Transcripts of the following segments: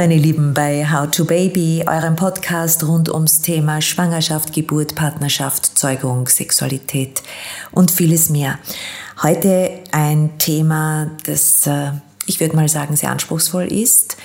meine Lieben, bei How to Baby, eurem Podcast rund ums Thema Schwangerschaft, Geburt, Partnerschaft, Zeugung, Sexualität und vieles mehr. Heute ein Thema, das, äh, ich würde mal sagen, sehr anspruchsvoll ist.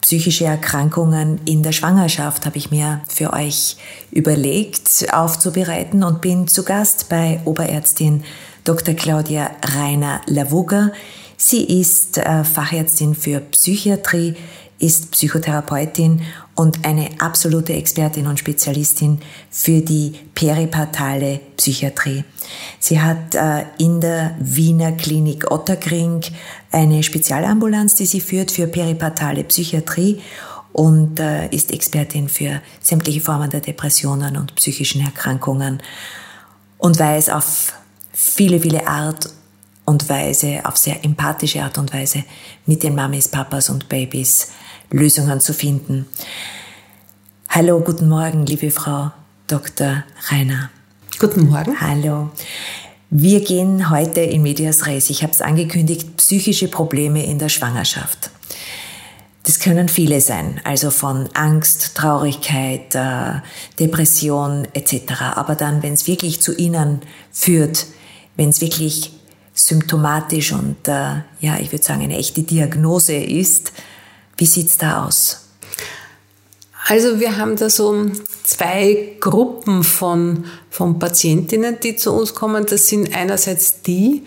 Psychische Erkrankungen in der Schwangerschaft habe ich mir für euch überlegt aufzubereiten und bin zu Gast bei Oberärztin Dr. Claudia Rainer-Lavugger. Sie ist äh, Fachärztin für Psychiatrie, ist Psychotherapeutin und eine absolute Expertin und Spezialistin für die peripartale Psychiatrie. Sie hat äh, in der Wiener Klinik Otterkring eine Spezialambulanz, die sie führt für peripartale Psychiatrie und äh, ist Expertin für sämtliche Formen der Depressionen und psychischen Erkrankungen und weiß auf viele, viele Art und Weise, auf sehr empathische Art und Weise mit den Mamis, Papas und Babys Lösungen zu finden. Hallo, guten Morgen, liebe Frau Dr. Rainer. Guten Morgen. Hallo. Wir gehen heute in Medias Res. Ich habe es angekündigt, psychische Probleme in der Schwangerschaft. Das können viele sein, also von Angst, Traurigkeit, äh, Depression etc. Aber dann, wenn es wirklich zu ihnen führt, wenn es wirklich symptomatisch und äh, ja, ich würde sagen, eine echte Diagnose ist, wie sieht's da aus? Also wir haben da so zwei Gruppen von, von Patientinnen, die zu uns kommen. Das sind einerseits die,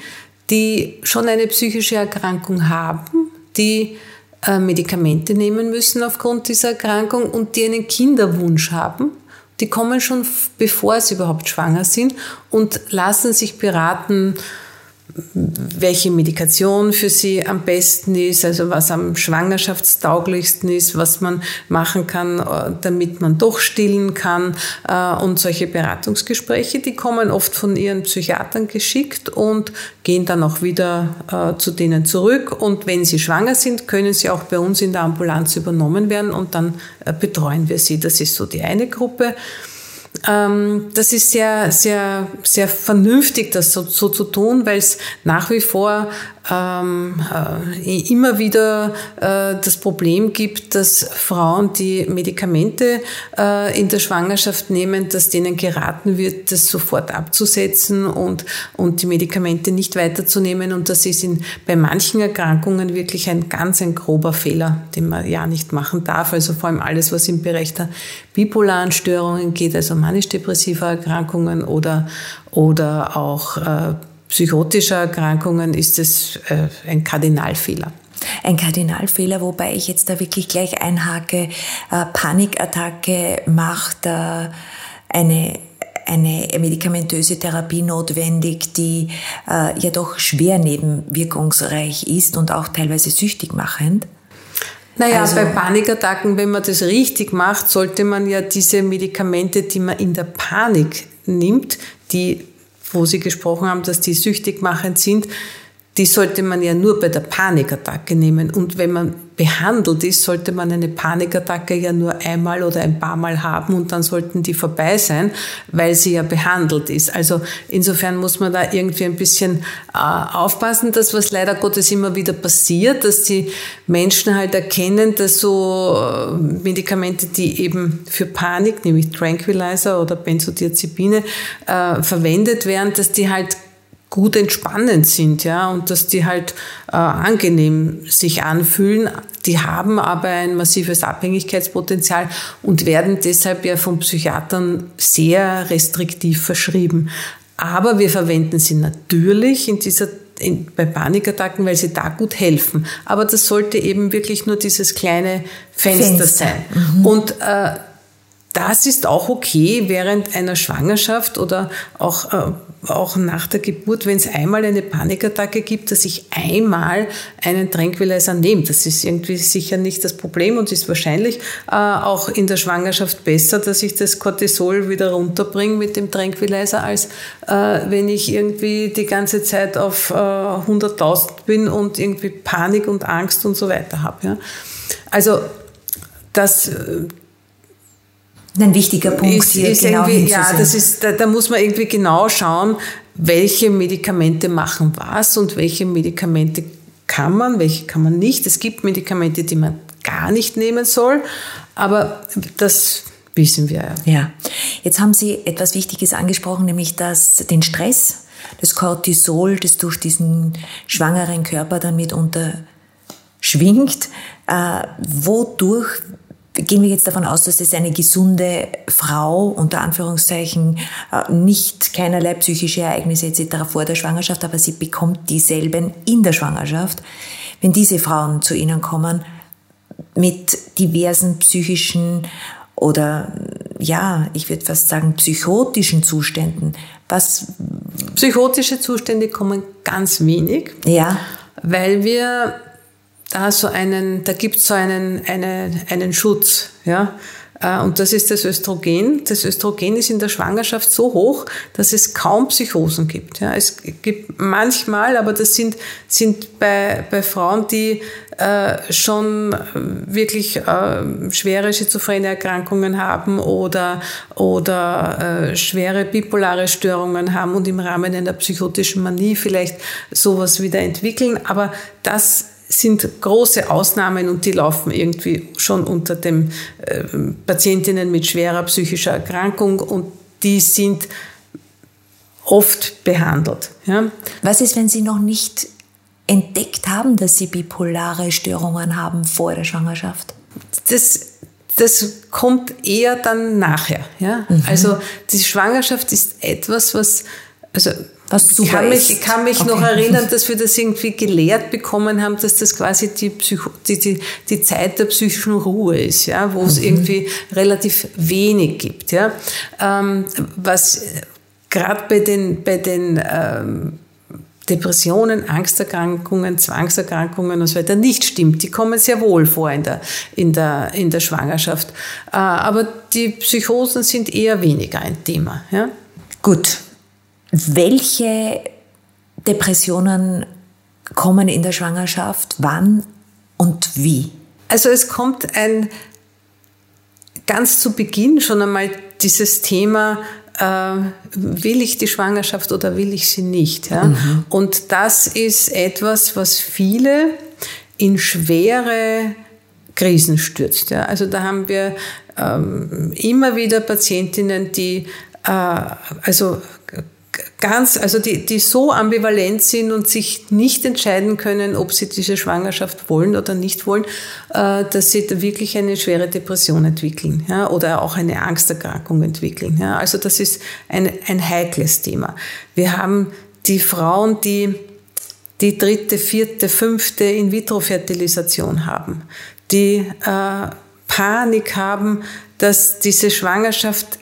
die schon eine psychische Erkrankung haben, die äh, Medikamente nehmen müssen aufgrund dieser Erkrankung und die einen Kinderwunsch haben. Die kommen schon bevor sie überhaupt schwanger sind und lassen sich beraten, welche Medikation für sie am besten ist, also was am schwangerschaftstauglichsten ist, was man machen kann, äh, damit man doch stillen kann. Äh, und solche Beratungsgespräche, die kommen oft von ihren Psychiatern geschickt und gehen dann auch wieder äh, zu denen zurück. Und wenn sie schwanger sind, können sie auch bei uns in der Ambulanz übernommen werden und dann betreuen wir sie. Das ist so die eine Gruppe. Ähm, das ist sehr, sehr, sehr vernünftig, das so, so zu tun, weil es nach wie vor ähm, äh, immer wieder äh, das Problem gibt, dass Frauen, die Medikamente äh, in der Schwangerschaft nehmen, dass denen geraten wird, das sofort abzusetzen und, und die Medikamente nicht weiterzunehmen. Und das ist in, bei manchen Erkrankungen wirklich ein ganz ein grober Fehler, den man ja nicht machen darf. Also vor allem alles, was im Bereich der bipolaren Störungen geht, also manisch-depressive Erkrankungen oder, oder auch äh, psychotischer Erkrankungen ist es äh, ein Kardinalfehler. Ein Kardinalfehler, wobei ich jetzt da wirklich gleich einhake, äh, Panikattacke macht äh, eine eine medikamentöse Therapie notwendig, die äh, ja doch schwer nebenwirkungsreich ist und auch teilweise süchtig machend? Naja, also, bei Panikattacken, wenn man das richtig macht, sollte man ja diese Medikamente, die man in der Panik nimmt, die wo Sie gesprochen haben, dass die süchtig machend sind, die sollte man ja nur bei der Panikattacke nehmen. Und wenn man behandelt ist, sollte man eine Panikattacke ja nur einmal oder ein paar Mal haben und dann sollten die vorbei sein, weil sie ja behandelt ist. Also insofern muss man da irgendwie ein bisschen äh, aufpassen, dass was leider Gottes immer wieder passiert, dass die Menschen halt erkennen, dass so äh, Medikamente, die eben für Panik, nämlich Tranquilizer oder Benzodiazepine, äh, verwendet werden, dass die halt gut entspannend sind, ja, und dass die halt äh, angenehm sich anfühlen. Die haben aber ein massives Abhängigkeitspotenzial und werden deshalb ja von Psychiatern sehr restriktiv verschrieben. Aber wir verwenden sie natürlich in dieser in, bei Panikattacken, weil sie da gut helfen. Aber das sollte eben wirklich nur dieses kleine Fenster, Fenster. sein. Mhm. Und äh, das ist auch okay während einer Schwangerschaft oder auch, äh, auch nach der Geburt, wenn es einmal eine Panikattacke gibt, dass ich einmal einen Tranquilizer nehme. Das ist irgendwie sicher nicht das Problem und ist wahrscheinlich äh, auch in der Schwangerschaft besser, dass ich das Cortisol wieder runterbringe mit dem Tranquilizer, als äh, wenn ich irgendwie die ganze Zeit auf äh, 100.000 bin und irgendwie Panik und Angst und so weiter habe. Ja? Also das äh, ein wichtiger Punkt ist, hier ist genau Ja, das ist, da, da muss man irgendwie genau schauen, welche Medikamente machen was und welche Medikamente kann man, welche kann man nicht. Es gibt Medikamente, die man gar nicht nehmen soll. Aber das wissen wir ja. Ja. Jetzt haben Sie etwas Wichtiges angesprochen, nämlich dass den Stress, das Cortisol, das durch diesen schwangeren Körper dann mitunter schwingt, äh, wodurch gehen wir jetzt davon aus, dass es eine gesunde Frau unter Anführungszeichen äh, nicht keinerlei psychische Ereignisse etc. vor der Schwangerschaft, aber sie bekommt dieselben in der Schwangerschaft. Wenn diese Frauen zu Ihnen kommen mit diversen psychischen oder ja, ich würde fast sagen psychotischen Zuständen, was psychotische Zustände kommen ganz wenig. Ja. Weil wir da so einen, da gibt es so einen, eine, einen Schutz, ja. Äh, und das ist das Östrogen. Das Östrogen ist in der Schwangerschaft so hoch, dass es kaum Psychosen gibt. Ja, es gibt manchmal, aber das sind, sind bei, bei Frauen, die äh, schon wirklich äh, schwere schizophrene Erkrankungen haben oder, oder äh, schwere bipolare Störungen haben und im Rahmen einer psychotischen Manie vielleicht sowas wieder entwickeln. Aber das sind große Ausnahmen und die laufen irgendwie schon unter den äh, Patientinnen mit schwerer psychischer Erkrankung und die sind oft behandelt. Ja. Was ist, wenn Sie noch nicht entdeckt haben, dass Sie bipolare Störungen haben vor der Schwangerschaft? Das, das kommt eher dann nachher. Ja? Mhm. Also die Schwangerschaft ist etwas, was also was super ich kann mich, ich kann mich okay. noch erinnern, dass wir das irgendwie gelehrt bekommen haben, dass das quasi die, Psycho, die, die, die Zeit der psychischen Ruhe ist, ja, wo es mhm. irgendwie relativ wenig gibt. Ja. Ähm, was gerade bei den, bei den ähm, Depressionen, Angsterkrankungen, Zwangserkrankungen und so weiter nicht stimmt. Die kommen sehr wohl vor in der, in der, in der Schwangerschaft. Äh, aber die Psychosen sind eher weniger ein Thema. Ja? Gut, welche Depressionen kommen in der Schwangerschaft, wann und wie? Also es kommt ein ganz zu Beginn schon einmal dieses Thema, äh, will ich die Schwangerschaft oder will ich sie nicht? Ja? Mhm. Und das ist etwas, was viele in schwere Krisen stürzt. Ja? Also da haben wir ähm, immer wieder Patientinnen, die äh, also ganz, also die, die so ambivalent sind und sich nicht entscheiden können, ob sie diese Schwangerschaft wollen oder nicht wollen, äh, dass sie da wirklich eine schwere Depression entwickeln ja, oder auch eine Angsterkrankung entwickeln. Ja. Also das ist ein, ein heikles Thema. Wir haben die Frauen, die die dritte, vierte, fünfte In-vitro-Fertilisation haben, die äh, Panik haben, dass diese Schwangerschaft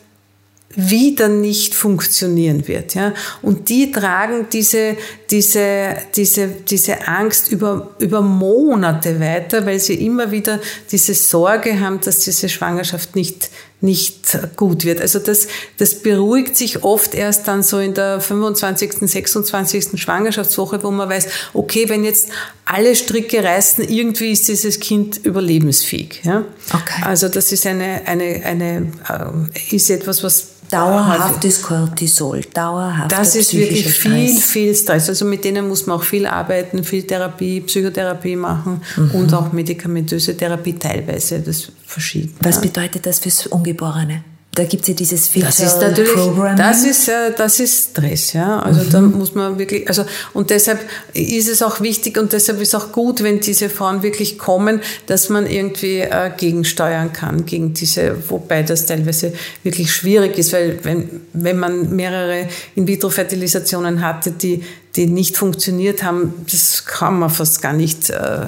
wieder nicht funktionieren wird. Ja? Und die tragen diese, diese, diese, diese Angst über, über Monate weiter, weil sie immer wieder diese Sorge haben, dass diese Schwangerschaft nicht, nicht gut wird. Also das, das beruhigt sich oft erst dann so in der 25., 26. Schwangerschaftswoche, wo man weiß, okay, wenn jetzt alle Stricke reißen, irgendwie ist dieses Kind überlebensfähig. Ja? Okay. Also das ist eine, eine, eine, äh, ist etwas, was Dauerhaftes Cortisol, dauerhaft. Das ist wirklich viel, Stress. viel Stress. Also mit denen muss man auch viel arbeiten, viel Therapie, Psychotherapie machen mhm. und auch medikamentöse Therapie teilweise. Das verschieden. Was bedeutet das fürs Ungeborene? Da gibt es ja dieses Filter das ist natürlich, Programming. Das ist, das ist Stress, ja. Also mhm. da muss man wirklich, also, und deshalb ist es auch wichtig und deshalb ist auch gut, wenn diese Frauen wirklich kommen, dass man irgendwie äh, gegensteuern kann, gegen diese, wobei das teilweise wirklich schwierig ist, weil wenn, wenn man mehrere In-vitro-Fertilisationen hatte, die, die nicht funktioniert haben, das kann man fast gar nicht äh,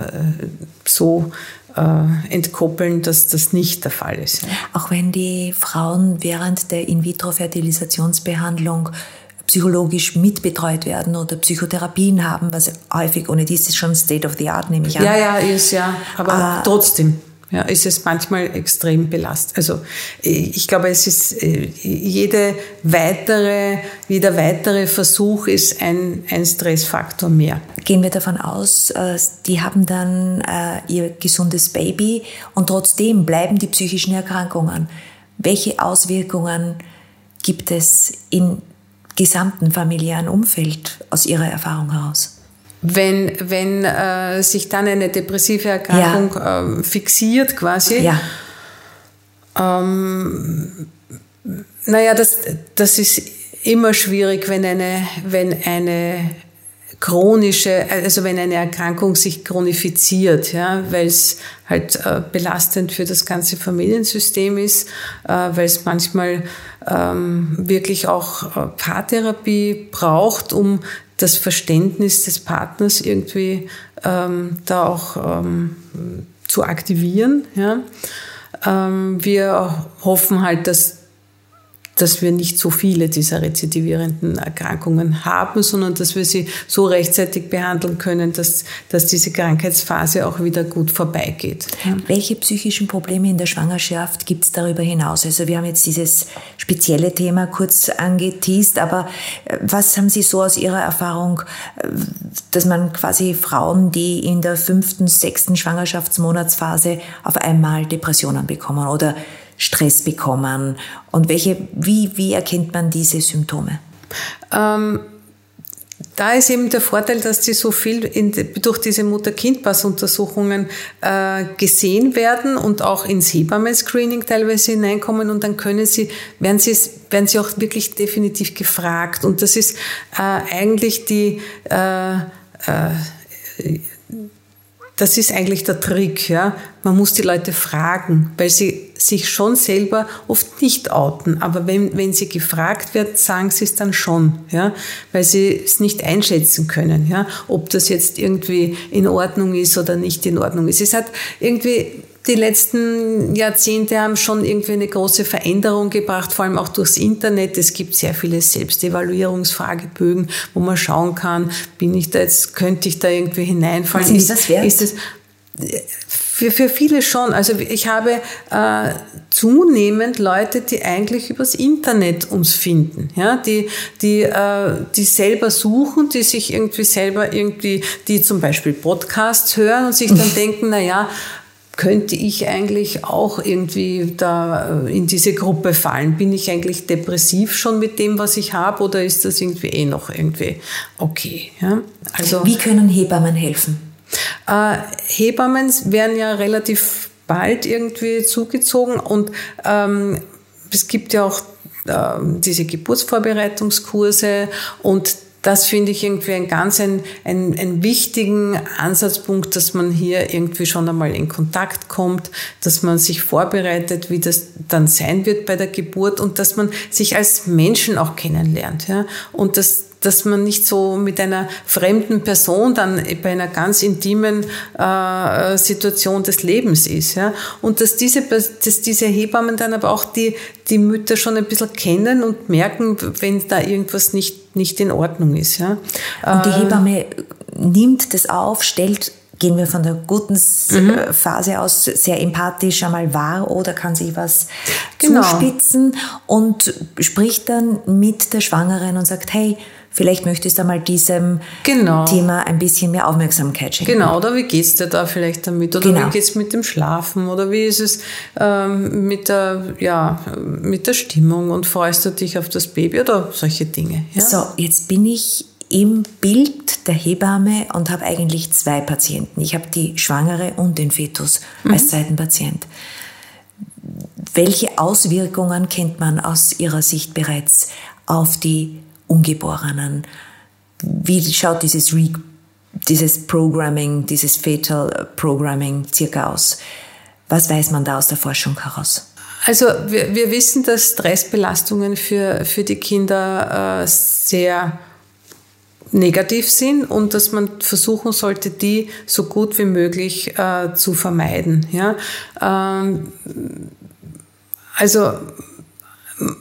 so äh, entkoppeln, dass das nicht der Fall ist. Auch wenn die Frauen während der In-vitro-Fertilisationsbehandlung psychologisch mitbetreut werden oder Psychotherapien haben, was häufig ohne dies ist schon State of the Art, nehme ich an. Ja, ja, ist ja, aber äh, trotzdem ja, ist es manchmal extrem belastet. Also ich glaube, es ist äh, jede weitere, jeder weitere Versuch ist ein, ein Stressfaktor mehr. Gehen wir davon aus, äh, die haben dann äh, ihr gesundes Baby und trotzdem bleiben die psychischen Erkrankungen. Welche Auswirkungen gibt es im gesamten familiären Umfeld aus Ihrer Erfahrung heraus? Wenn, wenn äh, sich dann eine depressive Erkrankung ja. ähm, fixiert quasi, ja. ähm, naja, das, das ist immer schwierig, wenn eine, wenn eine chronische, also wenn eine Erkrankung sich chronifiziert, ja, weil es halt äh, belastend für das ganze Familiensystem ist, äh, weil es manchmal ähm, wirklich auch äh, Paartherapie braucht, um das Verständnis des Partners irgendwie ähm, da auch ähm, zu aktivieren. Ja. Ähm, wir hoffen halt, dass dass wir nicht so viele dieser rezidivierenden Erkrankungen haben, sondern dass wir sie so rechtzeitig behandeln können, dass, dass diese Krankheitsphase auch wieder gut vorbeigeht. Welche psychischen Probleme in der Schwangerschaft gibt es darüber hinaus? Also wir haben jetzt dieses spezielle Thema kurz angeteased, aber äh, was haben Sie so aus Ihrer Erfahrung, äh, dass man quasi Frauen, die in der fünften, sechsten Schwangerschaftsmonatsphase auf einmal Depressionen bekommen oder Stress bekommen? Und welche, wie, wie erkennt man diese Symptome? Ähm, da ist eben der Vorteil, dass die so viel in, durch diese Mutter-Kind-Pass-Untersuchungen äh, gesehen werden und auch ins Hebammen-Screening teilweise hineinkommen und dann können sie, werden sie, werden sie auch wirklich definitiv gefragt. Und das ist äh, eigentlich die, äh, äh, das ist eigentlich der Trick, ja. Man muss die Leute fragen, weil sie sich schon selber oft nicht outen. Aber wenn, wenn sie gefragt werden, sagen sie es dann schon, ja, weil sie es nicht einschätzen können, ja, ob das jetzt irgendwie in Ordnung ist oder nicht in Ordnung ist. Es hat irgendwie die letzten Jahrzehnte haben schon irgendwie eine große Veränderung gebracht, vor allem auch durchs Internet. Es gibt sehr viele Selbstevaluierungsfragebögen, wo man schauen kann, bin ich da jetzt, könnte ich da irgendwie hineinfallen? Was ist, das wert? Ist das, für, für viele schon. Also ich habe äh, zunehmend Leute, die eigentlich übers Internet uns finden, ja, die, die, äh, die selber suchen, die sich irgendwie selber irgendwie, die zum Beispiel Podcasts hören und sich dann denken, na ja, könnte ich eigentlich auch irgendwie da äh, in diese Gruppe fallen? Bin ich eigentlich depressiv schon mit dem, was ich habe, oder ist das irgendwie eh noch irgendwie okay? Ja? Also, Wie können Hebammen helfen? Äh, Hebammen werden ja relativ bald irgendwie zugezogen und ähm, es gibt ja auch äh, diese Geburtsvorbereitungskurse und das finde ich irgendwie ein ganz ein, ein, ein wichtigen Ansatzpunkt, dass man hier irgendwie schon einmal in Kontakt kommt, dass man sich vorbereitet, wie das dann sein wird bei der Geburt und dass man sich als Menschen auch kennenlernt. Ja? Und das, dass man nicht so mit einer fremden Person dann bei einer ganz intimen äh, Situation des Lebens ist. Ja? Und dass diese, dass diese Hebammen dann aber auch die, die Mütter schon ein bisschen kennen und merken, wenn da irgendwas nicht, nicht in Ordnung ist. Ja? Und die äh, Hebamme nimmt das auf, stellt gehen wir von der guten mhm. Phase aus sehr empathisch einmal wahr oder kann sich was genau. zuspitzen und spricht dann mit der Schwangeren und sagt, hey, Vielleicht möchtest du einmal diesem genau. Thema ein bisschen mehr Aufmerksamkeit schenken. Genau, oder wie geht's dir da vielleicht damit? Oder genau. wie geht's mit dem Schlafen? Oder wie ist es ähm, mit, der, ja, mit der Stimmung? Und freust du dich auf das Baby oder solche Dinge? Ja? So, jetzt bin ich im Bild der Hebamme und habe eigentlich zwei Patienten. Ich habe die Schwangere und den Fetus mhm. als zweiten Patient. Welche Auswirkungen kennt man aus Ihrer Sicht bereits auf die Ungeborenen. Wie schaut dieses, Re dieses Programming, dieses Fetal Programming circa aus? Was weiß man da aus der Forschung heraus? Also wir, wir wissen, dass Stressbelastungen für, für die Kinder äh, sehr negativ sind und dass man versuchen sollte, die so gut wie möglich äh, zu vermeiden. Ja? Ähm, also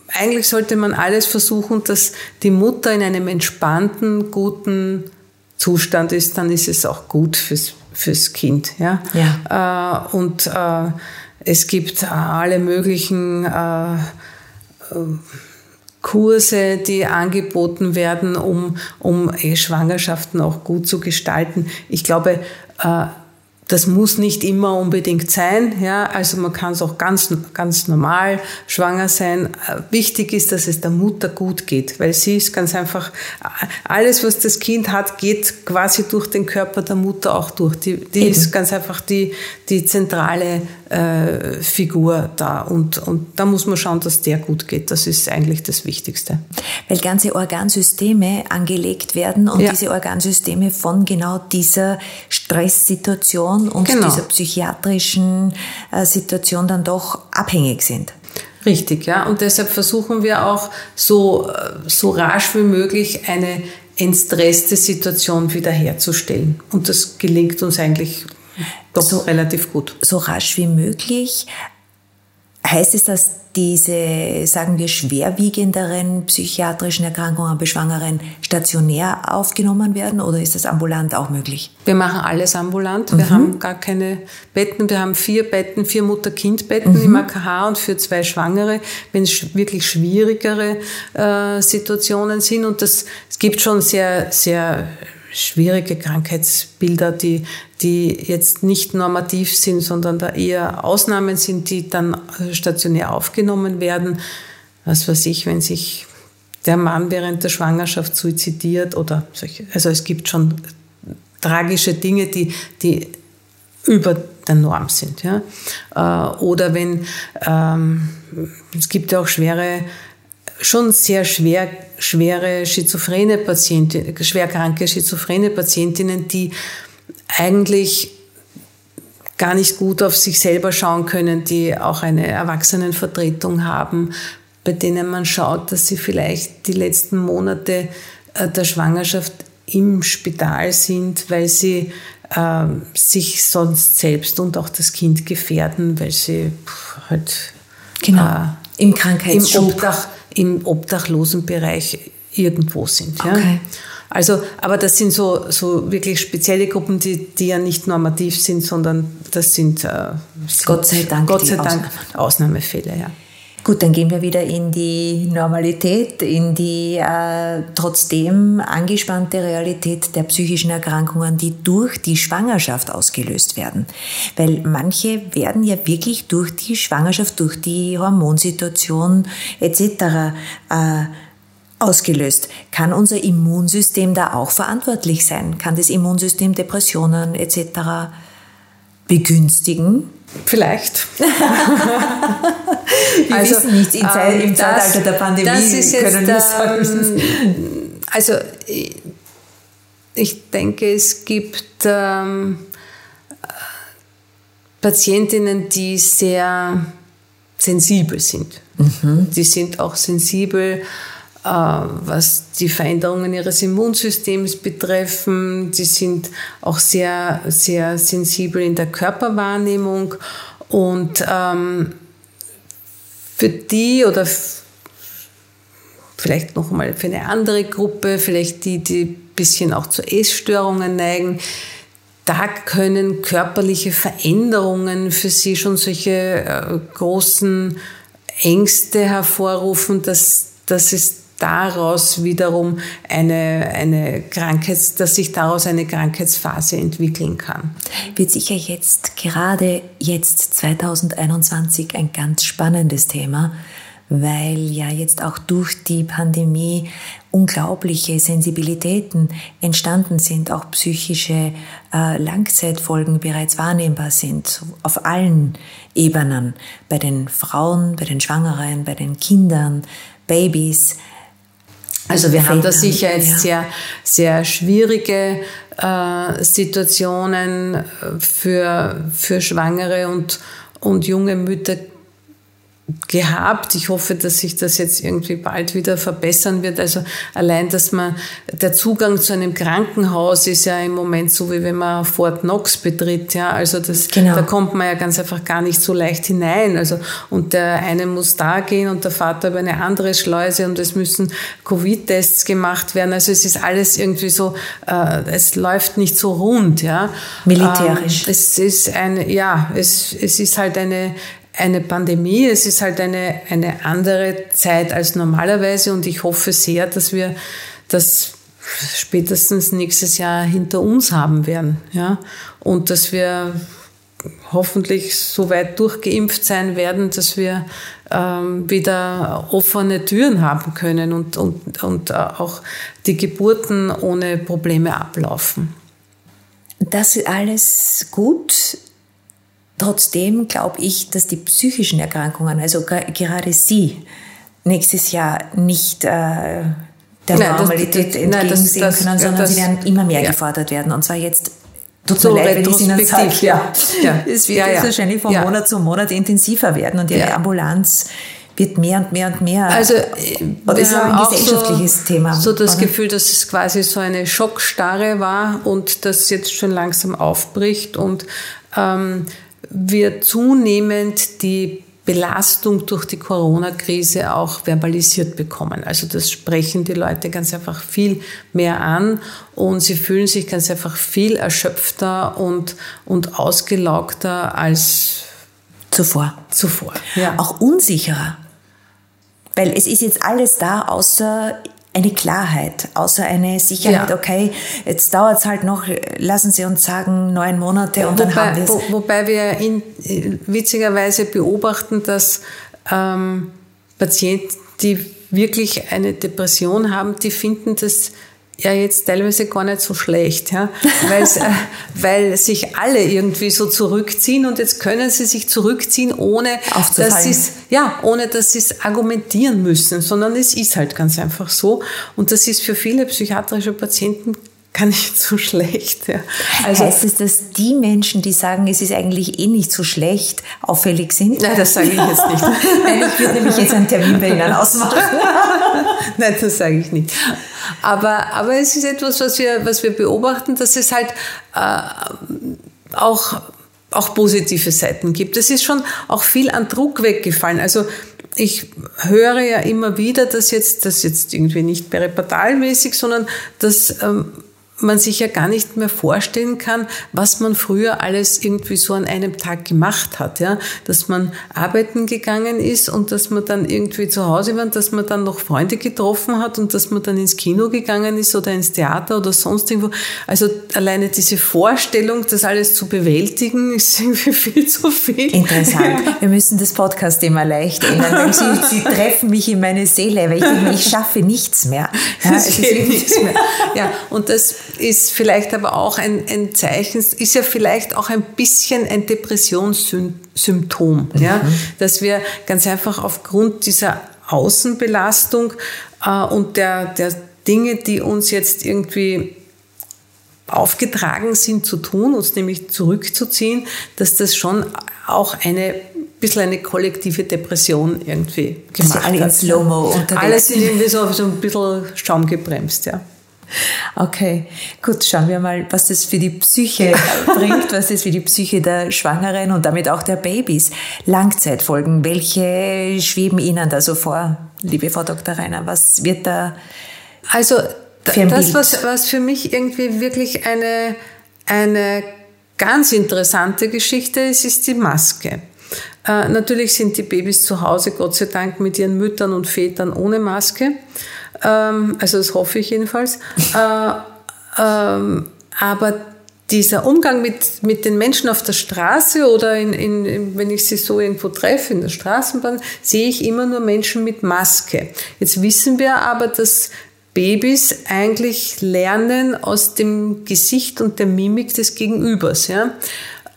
eigentlich sollte man alles versuchen, dass die Mutter in einem entspannten, guten Zustand ist, dann ist es auch gut fürs, fürs Kind. Ja? ja. Äh, und äh, es gibt alle möglichen äh, äh, Kurse, die angeboten werden, um, um Schwangerschaften auch gut zu gestalten. Ich glaube, äh, das muss nicht immer unbedingt sein, ja. Also man kann es auch ganz, ganz normal schwanger sein. Wichtig ist, dass es der Mutter gut geht, weil sie ist ganz einfach, alles, was das Kind hat, geht quasi durch den Körper der Mutter auch durch. Die, die ist ganz einfach die, die zentrale äh, Figur da. Und, und da muss man schauen, dass der gut geht. Das ist eigentlich das Wichtigste. Weil ganze Organsysteme angelegt werden und ja. diese Organsysteme von genau dieser Stresssituation und genau. dieser psychiatrischen äh, Situation dann doch abhängig sind. Richtig, ja. Und deshalb versuchen wir auch so, äh, so rasch wie möglich eine entstresste Situation wiederherzustellen. Und das gelingt uns eigentlich doch so, relativ gut. So rasch wie möglich. Heißt es, dass diese, sagen wir, schwerwiegenderen psychiatrischen Erkrankungen bei Schwangeren stationär aufgenommen werden oder ist das ambulant auch möglich? Wir machen alles ambulant. Mhm. Wir haben gar keine Betten. Wir haben vier Betten, vier Mutter-Kind-Betten mhm. im AKH und für zwei Schwangere, wenn es wirklich schwierigere äh, Situationen sind. Und das, es gibt schon sehr, sehr schwierige Krankheitsbilder, die, die jetzt nicht normativ sind, sondern da eher Ausnahmen sind, die dann stationär aufgenommen werden. Was weiß ich, wenn sich der Mann während der Schwangerschaft suizidiert oder solche, also es gibt schon tragische Dinge, die, die über der Norm sind. Ja? Äh, oder wenn, ähm, es gibt ja auch schwere schon sehr schwer, schwere schizophrene Patientinnen, schwerkranke schizophrene Patientinnen, die eigentlich gar nicht gut auf sich selber schauen können, die auch eine Erwachsenenvertretung haben, bei denen man schaut, dass sie vielleicht die letzten Monate äh, der Schwangerschaft im Spital sind, weil sie äh, sich sonst selbst und auch das Kind gefährden, weil sie halt genau. äh, im Krankheitsschub. Im Obdach, im Obdachlosenbereich irgendwo sind. Ja? Okay. Also, aber das sind so, so wirklich spezielle Gruppen, die, die ja nicht normativ sind, sondern das sind, äh, Gott sei Dank, Gott sei Dank Ausnahmefälle. Ja. Gut, dann gehen wir wieder in die Normalität, in die äh, trotzdem angespannte Realität der psychischen Erkrankungen, die durch die Schwangerschaft ausgelöst werden. Weil manche werden ja wirklich durch die Schwangerschaft, durch die Hormonsituation etc. Äh, ausgelöst. Kann unser Immunsystem da auch verantwortlich sein? Kann das Immunsystem Depressionen etc. begünstigen? Vielleicht. Wir also, wissen nicht, im, ähm, im das, Zeitalter der Pandemie jetzt, können wir sagen. Ähm, also ich denke, es gibt ähm, Patientinnen, die sehr sensibel sind. Mhm. Die sind auch sensibel was die Veränderungen ihres Immunsystems betreffen. Die sind auch sehr, sehr sensibel in der Körperwahrnehmung und ähm, für die oder vielleicht noch mal für eine andere Gruppe, vielleicht die, die ein bisschen auch zu Essstörungen neigen, da können körperliche Veränderungen für sie schon solche äh, großen Ängste hervorrufen, dass, dass es daraus wiederum eine, eine Krankheits, dass sich daraus eine Krankheitsphase entwickeln kann. Wird sicher jetzt, gerade jetzt 2021, ein ganz spannendes Thema, weil ja jetzt auch durch die Pandemie unglaubliche Sensibilitäten entstanden sind, auch psychische äh, Langzeitfolgen bereits wahrnehmbar sind, auf allen Ebenen, bei den Frauen, bei den Schwangeren, bei den Kindern, Babys, also wir haben da sicher jetzt sehr, sehr schwierige äh, Situationen äh, für, für Schwangere und, und junge Mütter gehabt. Ich hoffe, dass sich das jetzt irgendwie bald wieder verbessern wird. Also allein, dass man der Zugang zu einem Krankenhaus ist ja im Moment so, wie wenn man Fort Knox betritt. Ja, also das, genau. da kommt man ja ganz einfach gar nicht so leicht hinein. Also und der eine muss da gehen und der Vater über eine andere Schleuse und es müssen Covid-Tests gemacht werden. Also es ist alles irgendwie so, äh, es läuft nicht so rund. Ja, militärisch. Ähm, es ist ein, ja, es es ist halt eine eine Pandemie. Es ist halt eine, eine andere Zeit als normalerweise und ich hoffe sehr, dass wir das spätestens nächstes Jahr hinter uns haben werden. Ja? Und dass wir hoffentlich so weit durchgeimpft sein werden, dass wir ähm, wieder offene Türen haben können und, und, und äh, auch die Geburten ohne Probleme ablaufen. Das ist alles gut. Trotzdem glaube ich, dass die psychischen Erkrankungen, also gerade Sie, nächstes Jahr nicht äh, der nein, Normalität das, das, entgegensehen das, können, sondern ja, sie werden immer mehr ja. gefordert werden. Und zwar jetzt Tut so mir leid, wenn ich Ihnen sage, ja. ja. Es wird ja, jetzt wahrscheinlich von Monat zu Monat intensiver werden und Ihre Ambulanz wird mehr und mehr und mehr. Also, das ist ein gesellschaftliches so, Thema. So das oder? Gefühl, dass es quasi so eine Schockstarre war und das jetzt schon langsam aufbricht und ähm, wir zunehmend die Belastung durch die Corona-Krise auch verbalisiert bekommen. Also das sprechen die Leute ganz einfach viel mehr an und sie fühlen sich ganz einfach viel erschöpfter und, und ausgelaugter als zuvor. Zuvor. Ja. Auch unsicherer. Weil es ist jetzt alles da, außer eine Klarheit, außer eine Sicherheit, ja. okay, jetzt dauert es halt noch, lassen Sie uns sagen, neun Monate und wobei, dann haben wir es. Wo, wobei wir in, witzigerweise beobachten, dass ähm, Patienten, die wirklich eine Depression haben, die finden das ja jetzt teilweise gar nicht so schlecht, ja? äh, weil sich alle irgendwie so zurückziehen und jetzt können sie sich zurückziehen, ohne dass sie ja, ohne dass sie es argumentieren müssen, sondern es ist halt ganz einfach so und das ist für viele psychiatrische Patienten gar nicht so schlecht. Ja. Also, heißt es, dass die Menschen, die sagen, es ist eigentlich eh nicht so schlecht, auffällig sind? Nein, das sage ich jetzt nicht. Nein, ich würde nämlich jetzt einen Termin bei Ihnen ausmachen. Nein, das sage ich nicht. Aber, aber es ist etwas, was wir, was wir beobachten, dass es halt äh, auch, auch positive Seiten gibt. Es ist schon auch viel an Druck weggefallen. Also ich höre ja immer wieder, dass jetzt, das jetzt irgendwie nicht peripatalmäßig, sondern dass ähm, man sich ja gar nicht mehr vorstellen kann, was man früher alles irgendwie so an einem Tag gemacht hat, ja, dass man arbeiten gegangen ist und dass man dann irgendwie zu Hause war, dass man dann noch Freunde getroffen hat und dass man dann ins Kino gegangen ist oder ins Theater oder sonst irgendwo. Also alleine diese Vorstellung, das alles zu bewältigen, ist irgendwie viel zu viel. Interessant. Wir müssen das Podcast-Thema leicht ändern, Sie, Sie treffen mich in meine Seele, weil ich ich schaffe nichts mehr. Ja, es ist nichts mehr. ja und das ist vielleicht aber auch ein, ein Zeichen, ist ja vielleicht auch ein bisschen ein Depressionssymptom, mhm. ja, dass wir ganz einfach aufgrund dieser Außenbelastung äh, und der, der Dinge, die uns jetzt irgendwie aufgetragen sind zu tun, uns nämlich zurückzuziehen, dass das schon auch eine bisschen eine kollektive Depression irgendwie gemacht also alle hat. In Slow-Mo unterwegs. Alles sind irgendwie so, so ein bisschen schaumgebremst, ja. Okay, gut, schauen wir mal, was das für die Psyche bringt, was das für die Psyche der Schwangeren und damit auch der Babys. Langzeitfolgen, welche schweben Ihnen da so vor, liebe Frau Dr. Reiner? Was wird da? Also, das, was, was für mich irgendwie wirklich eine, eine ganz interessante Geschichte ist, ist die Maske. Äh, natürlich sind die Babys zu Hause, Gott sei Dank, mit ihren Müttern und Vätern ohne Maske. Ähm, also das hoffe ich jedenfalls. äh, ähm, aber dieser Umgang mit, mit den Menschen auf der Straße oder in, in, wenn ich sie so irgendwo treffe, in der Straßenbahn, sehe ich immer nur Menschen mit Maske. Jetzt wissen wir aber, dass Babys eigentlich lernen aus dem Gesicht und der Mimik des Gegenübers. Ja?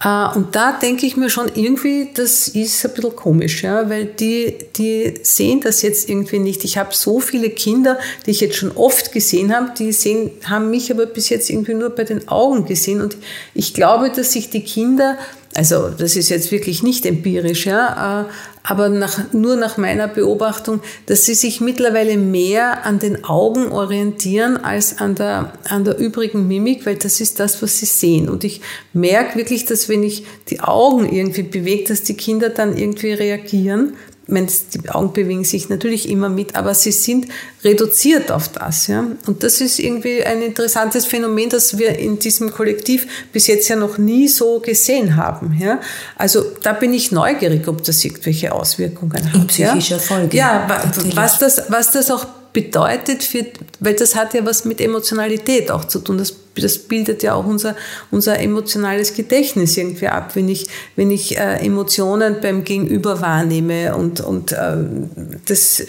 Äh, und da denke ich mir schon irgendwie, das ist ein bisschen komisch, ja, weil die, die sehen das jetzt irgendwie nicht. Ich habe so viele Kinder, die ich jetzt schon oft gesehen habe, die sehen, haben mich aber bis jetzt irgendwie nur bei den Augen gesehen. Und ich glaube, dass sich die Kinder also das ist jetzt wirklich nicht empirisch, ja, äh, aber nach, nur nach meiner Beobachtung, dass sie sich mittlerweile mehr an den Augen orientieren als an der, an der übrigen Mimik, weil das ist das, was sie sehen. Und ich merke wirklich, dass wenn ich die Augen irgendwie bewege, dass die Kinder dann irgendwie reagieren die Augen bewegen sich natürlich immer mit, aber sie sind reduziert auf das. Ja? Und das ist irgendwie ein interessantes Phänomen, das wir in diesem Kollektiv bis jetzt ja noch nie so gesehen haben. Ja? Also da bin ich neugierig, ob das irgendwelche Auswirkungen hat. In psychischer ja? Folge. Ja, was das, was das auch bedeutet für, weil das hat ja was mit Emotionalität auch zu tun. Das, das bildet ja auch unser, unser emotionales Gedächtnis irgendwie ab, wenn ich, wenn ich äh, Emotionen beim Gegenüber wahrnehme und, und äh, das,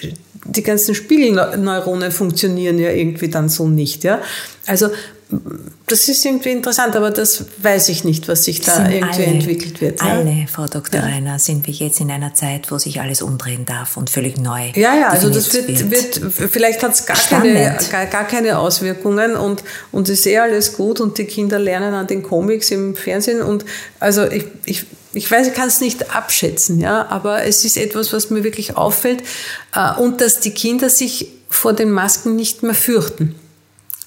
die ganzen Spiegelneuronen funktionieren ja irgendwie dann so nicht. Ja? Also das ist irgendwie interessant, aber das weiß ich nicht, was sich da irgendwie alle, entwickelt wird. Ja? Alle, Frau Dr. Ja. Reiner, sind wir jetzt in einer Zeit, wo sich alles umdrehen darf und völlig neu. Ja, ja, also das wird, wird, vielleicht hat es gar keine, gar, gar, keine Auswirkungen und, und ist eh alles gut und die Kinder lernen an den Comics im Fernsehen und also ich, ich ich weiß, ich kann es nicht abschätzen, ja, aber es ist etwas, was mir wirklich auffällt äh, und dass die Kinder sich vor den Masken nicht mehr fürchten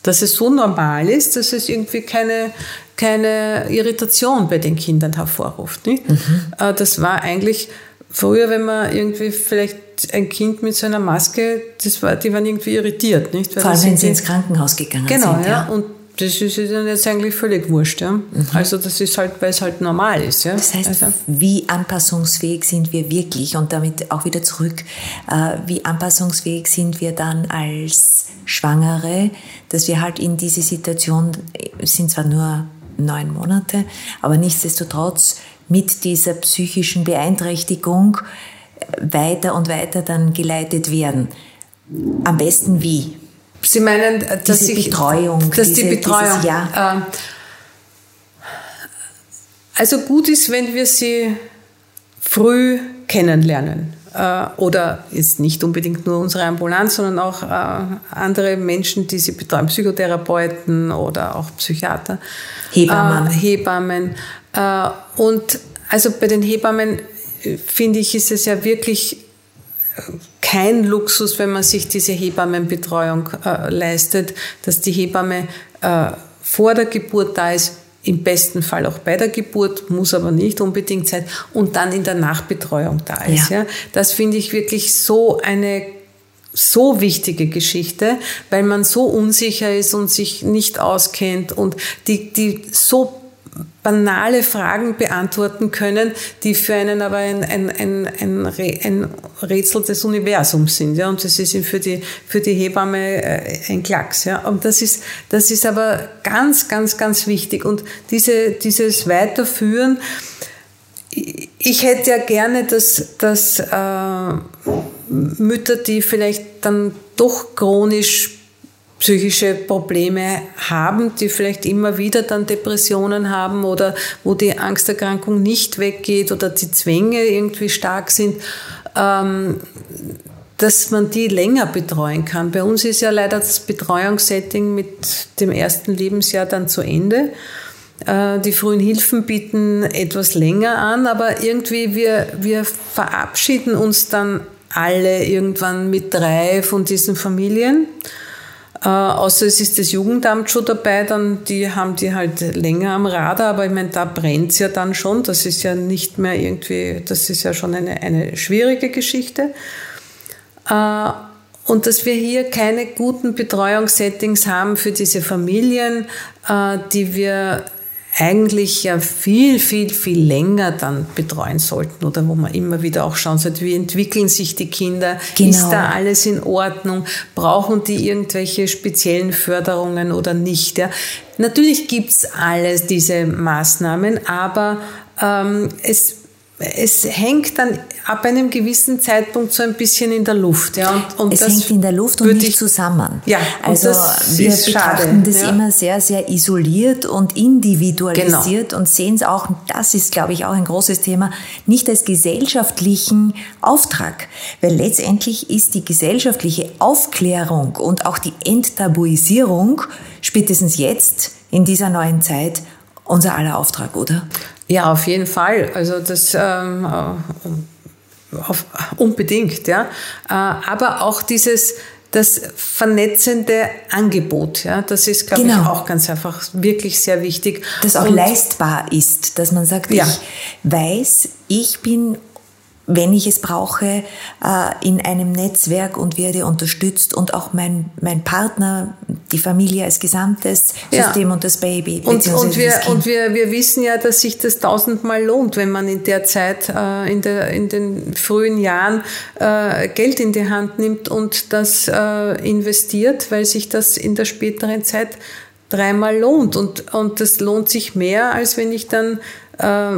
dass es so normal ist, dass es irgendwie keine, keine Irritation bei den Kindern hervorruft. Nicht? Mhm. Äh, das war eigentlich früher, wenn man irgendwie vielleicht ein Kind mit so einer Maske, das war, die waren irgendwie irritiert. Nicht? Weil Vor allem, wenn sie ins Krankenhaus gegangen genau, sind. Genau, ja. Und das ist ihnen jetzt eigentlich völlig wurscht. Ja? Mhm. Also das ist halt, weil es halt normal ist. Ja? Das heißt, also. wie anpassungsfähig sind wir wirklich? Und damit auch wieder zurück, äh, wie anpassungsfähig sind wir dann als Schwangere, dass wir halt in diese Situation, es sind zwar nur neun Monate, aber nichtsdestotrotz mit dieser psychischen Beeinträchtigung weiter und weiter dann geleitet werden. Am besten wie? Sie meinen, dass diese ich, Betreuung, dass diese, die Betreuung, dieses, ja. Ähm, also gut ist, wenn wir sie früh kennenlernen. Äh, oder ist nicht unbedingt nur unsere Ambulanz, sondern auch äh, andere Menschen, die sie betreuen, Psychotherapeuten oder auch Psychiater. Hebammen. Äh, Hebammen. und also bei den Hebammen finde ich, ist es ja wirklich kein Luxus, wenn man sich diese Hebammenbetreuung äh, leistet, dass die Hebamme äh, vor der Geburt da ist, im besten Fall auch bei der Geburt, muss aber nicht unbedingt sein, und dann in der Nachbetreuung da ist. Ja. ja. Das finde ich wirklich so eine so wichtige Geschichte, weil man so unsicher ist und sich nicht auskennt und die, die so banale Fragen beantworten können, die für einen aber ein, ein, ein, ein, ein Rätsel des Universums sind. Ja? Und das ist für die, für die Hebamme äh, ein Klacks. Ja? Und das ist, das ist aber ganz, ganz, ganz wichtig. Und diese, dieses Weiterführen, ich hätte ja gerne, dass, dass äh, Mütter, die vielleicht dann doch chronisch psychische Probleme haben, die vielleicht immer wieder dann Depressionen haben oder wo die Angsterkrankung nicht weggeht oder die Zwänge irgendwie stark sind, ähm, dass man die länger betreuen kann. Bei uns ist ja leider das Betreuungssetting mit dem ersten Lebensjahr dann zu Ende. Äh, die frühen Hilfen bieten etwas länger an, aber irgendwie wir, wir verabschieden uns dann alle irgendwann mit drei von diesen Familien. Äh, außer es ist das Jugendamt schon dabei, dann die haben die halt länger am Radar, aber ich meine, da brennt's ja dann schon. Das ist ja nicht mehr irgendwie, das ist ja schon eine, eine schwierige Geschichte. Äh, und dass wir hier keine guten Betreuungssettings haben für diese Familien, äh, die wir eigentlich ja viel, viel, viel länger dann betreuen sollten oder wo man immer wieder auch schauen sollte, wie entwickeln sich die Kinder, genau. ist da alles in Ordnung, brauchen die irgendwelche speziellen Förderungen oder nicht. Ja. Natürlich gibt's alles diese Maßnahmen, aber ähm, es es hängt dann ab einem gewissen Zeitpunkt so ein bisschen in der Luft. Ja, und, und es hängt in der Luft und nicht ich, zusammen. Ja, also wir betrachten schade, das ja. immer sehr, sehr isoliert und individualisiert genau. und sehen es auch, das ist, glaube ich, auch ein großes Thema, nicht als gesellschaftlichen Auftrag. Weil letztendlich ist die gesellschaftliche Aufklärung und auch die Enttabuisierung spätestens jetzt in dieser neuen Zeit unser aller Auftrag, oder? Ja, auf jeden Fall. Also das ähm, äh, auf, unbedingt, ja. Äh, aber auch dieses das vernetzende Angebot, ja, das ist, glaube genau. ich, auch ganz einfach wirklich sehr wichtig. Das auch Und, leistbar ist, dass man sagt, ja. ich weiß, ich bin wenn ich es brauche, äh, in einem Netzwerk und werde unterstützt und auch mein, mein Partner, die Familie als gesamtes System ja. und das Baby. Und, und, wir, und wir, wir wissen ja, dass sich das tausendmal lohnt, wenn man in der Zeit, äh, in, der, in den frühen Jahren äh, Geld in die Hand nimmt und das investiert, weil sich das in der späteren Zeit dreimal lohnt. Und, und das lohnt sich mehr, als wenn ich dann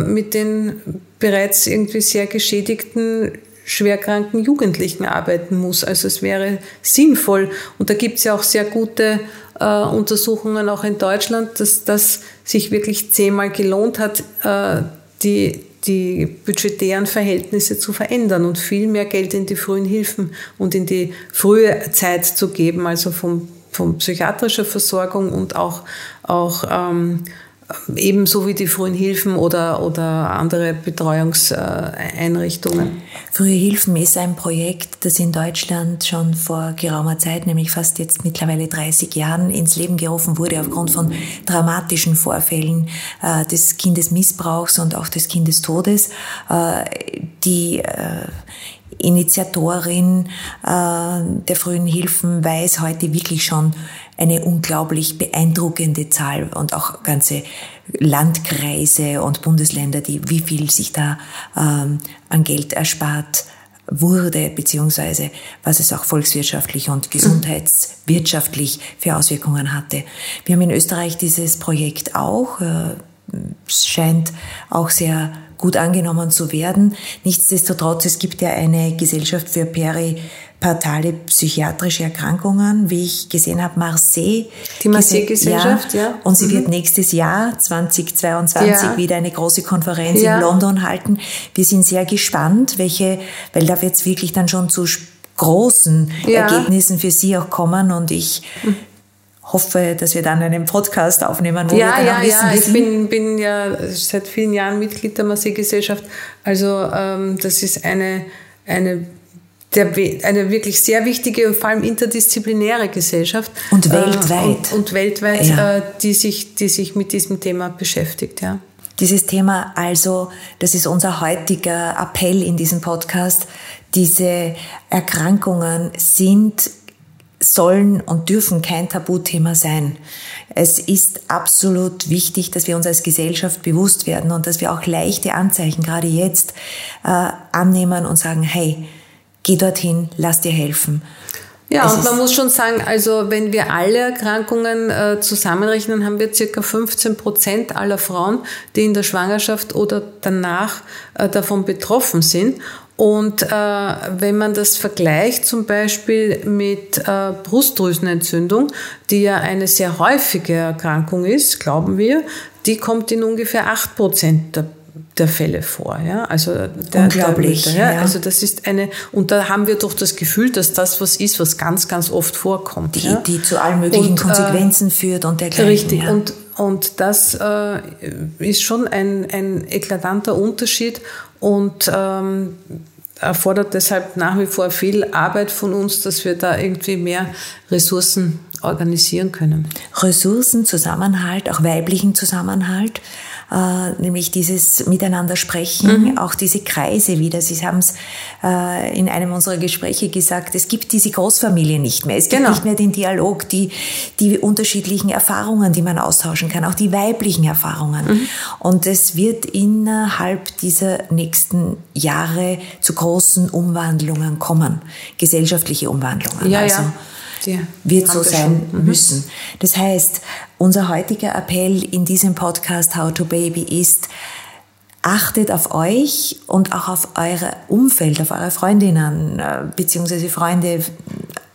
mit den bereits irgendwie sehr geschädigten schwerkranken Jugendlichen arbeiten muss. Also es wäre sinnvoll. Und da gibt es ja auch sehr gute äh, Untersuchungen auch in Deutschland, dass das sich wirklich zehnmal gelohnt hat, äh, die, die budgetären Verhältnisse zu verändern und viel mehr Geld in die frühen Hilfen und in die frühe Zeit zu geben, also vom, von psychiatrischer Versorgung und auch, auch ähm, ebenso wie die frühen Hilfen oder, oder andere Betreuungseinrichtungen. Frühe Hilfen ist ein Projekt, das in Deutschland schon vor geraumer Zeit, nämlich fast jetzt mittlerweile 30 Jahren, ins Leben gerufen wurde aufgrund von dramatischen Vorfällen äh, des Kindesmissbrauchs und auch des Kindestodes. Äh, die äh, Initiatorin äh, der frühen Hilfen weiß heute wirklich schon eine unglaublich beeindruckende Zahl und auch ganze Landkreise und Bundesländer, die wie viel sich da ähm, an Geld erspart wurde, beziehungsweise was es auch volkswirtschaftlich und gesundheitswirtschaftlich für Auswirkungen hatte. Wir haben in Österreich dieses Projekt auch. Äh, es scheint auch sehr gut angenommen zu werden. Nichtsdestotrotz, es gibt ja eine Gesellschaft für peripartale psychiatrische Erkrankungen, wie ich gesehen habe, Marseille. Die Marseille-Gesellschaft, ja, ja. Und sie mhm. wird nächstes Jahr 2022 ja. wieder eine große Konferenz ja. in London halten. Wir sind sehr gespannt, welche, weil da wird es wirklich dann schon zu großen Ergebnissen für Sie auch kommen und ich mhm hoffe, dass wir dann einen Podcast aufnehmen, wo ja, wir dann ja, wissen, ja. Ich bin, bin ja seit vielen Jahren Mitglied der Marseille-Gesellschaft. Also ähm, das ist eine, eine, der, eine wirklich sehr wichtige und vor allem interdisziplinäre Gesellschaft. Und weltweit. Äh, und, und, weltweit, ja. äh, die, sich, die sich mit diesem Thema beschäftigt. Ja. Dieses Thema also, das ist unser heutiger Appell in diesem Podcast, diese Erkrankungen sind sollen und dürfen kein Tabuthema sein. Es ist absolut wichtig, dass wir uns als Gesellschaft bewusst werden und dass wir auch leichte Anzeichen, gerade jetzt, äh, annehmen und sagen, hey, geh dorthin, lass dir helfen. Ja, es und man muss schon sagen, also wenn wir alle Erkrankungen äh, zusammenrechnen, haben wir circa 15 Prozent aller Frauen, die in der Schwangerschaft oder danach äh, davon betroffen sind. Und äh, wenn man das vergleicht zum Beispiel mit äh, Brustdrüsenentzündung, die ja eine sehr häufige Erkrankung ist, glauben wir, die kommt in ungefähr 8 Prozent der der Fälle vor. Ja? Also der, Unglaublich. Der, ja? ja? Also das ist eine, und da haben wir doch das Gefühl, dass das was ist, was ganz, ganz oft vorkommt. Die, ja? die zu allen möglichen und, äh, Konsequenzen äh, führt und dergleichen. Richtig. Ja. Und, und das äh, ist schon ein, ein eklatanter Unterschied und ähm, erfordert deshalb nach wie vor viel Arbeit von uns, dass wir da irgendwie mehr Ressourcen organisieren können. Ressourcen, Zusammenhalt, auch weiblichen Zusammenhalt äh, nämlich dieses Miteinander sprechen, mhm. auch diese Kreise wieder. Sie haben es äh, in einem unserer Gespräche gesagt, es gibt diese Großfamilie nicht mehr. Es gibt genau. nicht mehr den Dialog, die, die unterschiedlichen Erfahrungen, die man austauschen kann, auch die weiblichen Erfahrungen. Mhm. Und es wird innerhalb dieser nächsten Jahre zu großen Umwandlungen kommen, gesellschaftliche Umwandlungen. Ja, also, ja die wird so sein mhm. müssen. Das heißt, unser heutiger Appell in diesem Podcast How to Baby ist, achtet auf euch und auch auf euer Umfeld, auf eure Freundinnen äh, beziehungsweise Freunde,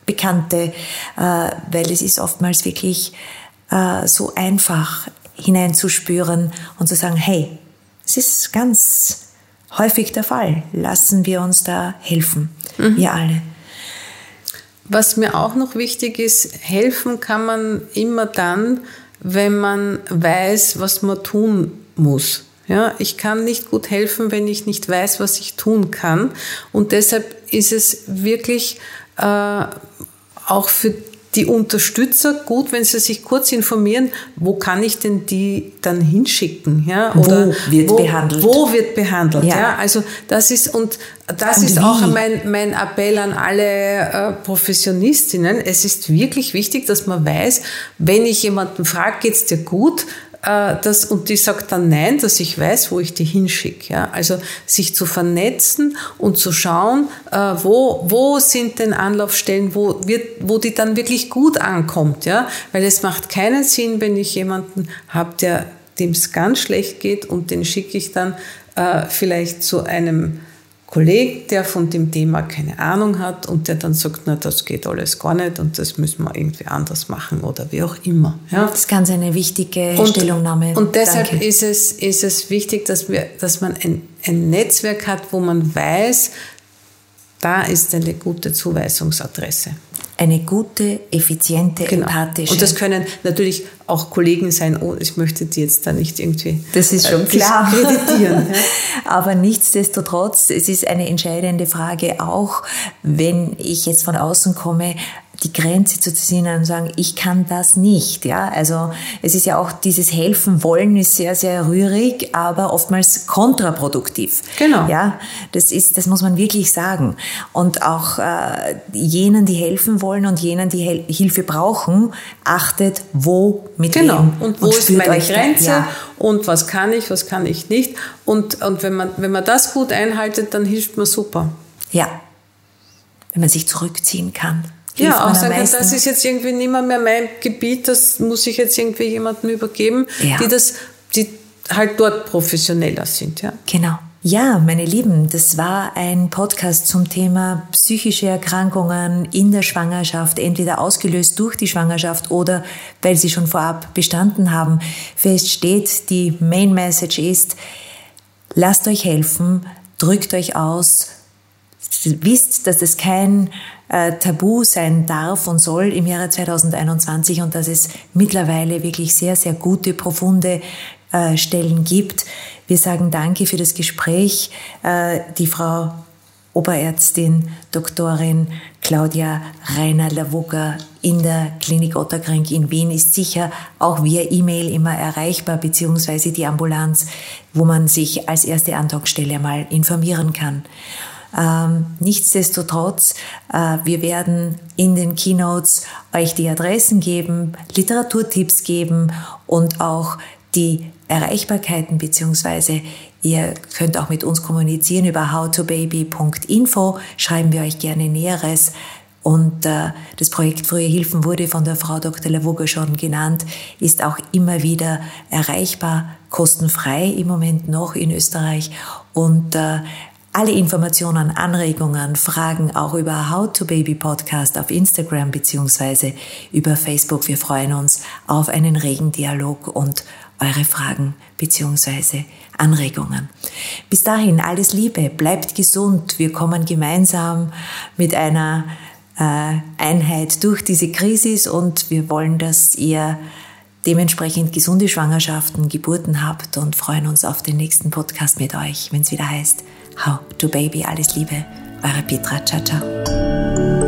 Bekannte, äh, weil es ist oftmals wirklich äh, so einfach hineinzuspüren und zu sagen, hey, es ist ganz häufig der Fall. Lassen wir uns da helfen, mhm. wir alle. Was mir auch noch wichtig ist, helfen kann man immer dann, wenn man weiß, was man tun muss. Ja, ich kann nicht gut helfen, wenn ich nicht weiß, was ich tun kann. Und deshalb ist es wirklich äh, auch für die Unterstützer gut, wenn sie sich kurz informieren, wo kann ich denn die dann hinschicken? Ja? Oder wo wird wo, behandelt? Wo wird behandelt? Ja. ja. Also das ist und das und ist wie? auch mein, mein Appell an alle äh, Professionistinnen. Es ist wirklich wichtig, dass man weiß, wenn ich jemanden frage, geht's dir gut? Äh, das, und die sagt dann nein, dass ich weiß, wo ich die hinschicke. Ja? Also sich zu vernetzen und zu schauen, äh, wo, wo sind denn Anlaufstellen, wo, wird, wo die dann wirklich gut ankommt. Ja? Weil es macht keinen Sinn, wenn ich jemanden habe, der dem es ganz schlecht geht und den schicke ich dann äh, vielleicht zu einem Kollege, der von dem Thema keine Ahnung hat und der dann sagt, na, das geht alles gar nicht und das müssen wir irgendwie anders machen oder wie auch immer. Ja? Das ist ganz eine wichtige und, Stellungnahme. Und deshalb ist es, ist es wichtig, dass, wir, dass man ein, ein Netzwerk hat, wo man weiß, da ist eine gute Zuweisungsadresse eine gute, effiziente, genau. empathische. Und das können natürlich auch Kollegen sein. Oh, ich möchte die jetzt da nicht irgendwie. Das ist schon äh, klar. Kreditieren. Aber nichtsdestotrotz, es ist eine entscheidende Frage auch, wenn ich jetzt von außen komme, die Grenze zu ziehen und sagen, ich kann das nicht. Ja, also es ist ja auch dieses helfen wollen ist sehr sehr rührig, aber oftmals kontraproduktiv. Genau. Ja, das ist, das muss man wirklich sagen. Und auch äh, jenen, die helfen wollen und jenen, die Hel Hilfe brauchen, achtet, wo mit genau. wem und wo und ist meine Grenze ja. und was kann ich, was kann ich nicht. Und und wenn man wenn man das gut einhaltet, dann hilft man super. Ja, wenn man sich zurückziehen kann ja, auch sagen, das ist jetzt irgendwie nicht mehr, mehr mein Gebiet, das muss ich jetzt irgendwie jemandem übergeben, ja. die das, die halt dort professioneller sind, ja. Genau. Ja, meine Lieben, das war ein Podcast zum Thema psychische Erkrankungen in der Schwangerschaft, entweder ausgelöst durch die Schwangerschaft oder weil sie schon vorab bestanden haben. Fest steht, die Main Message ist, lasst euch helfen, drückt euch aus, wisst, dass es kein äh, Tabu sein darf und soll im Jahre 2021 und dass es mittlerweile wirklich sehr, sehr gute, profunde äh, Stellen gibt. Wir sagen Danke für das Gespräch. Äh, die Frau Oberärztin Doktorin Claudia Reiner-Lawugger in der Klinik Otterkring in Wien ist sicher auch via E-Mail immer erreichbar, beziehungsweise die Ambulanz, wo man sich als erste Andockstelle mal informieren kann. Ähm, nichtsdestotrotz, äh, wir werden in den Keynotes euch die Adressen geben, Literaturtipps geben und auch die Erreichbarkeiten beziehungsweise ihr könnt auch mit uns kommunizieren über howtobaby.info, schreiben wir euch gerne Näheres. Und äh, das Projekt Frühe Hilfen wurde von der Frau Dr. Lavoga schon genannt, ist auch immer wieder erreichbar, kostenfrei im Moment noch in Österreich. Und äh, alle Informationen, Anregungen, Fragen auch über How to Baby Podcast auf Instagram beziehungsweise über Facebook. Wir freuen uns auf einen regen Dialog und eure Fragen beziehungsweise Anregungen. Bis dahin alles Liebe, bleibt gesund. Wir kommen gemeinsam mit einer äh, Einheit durch diese Krise und wir wollen, dass ihr dementsprechend gesunde Schwangerschaften, Geburten habt und freuen uns auf den nächsten Podcast mit euch, wenn es wieder heißt Hau, du Baby. Alles Liebe, eure Petra. Ciao, ciao.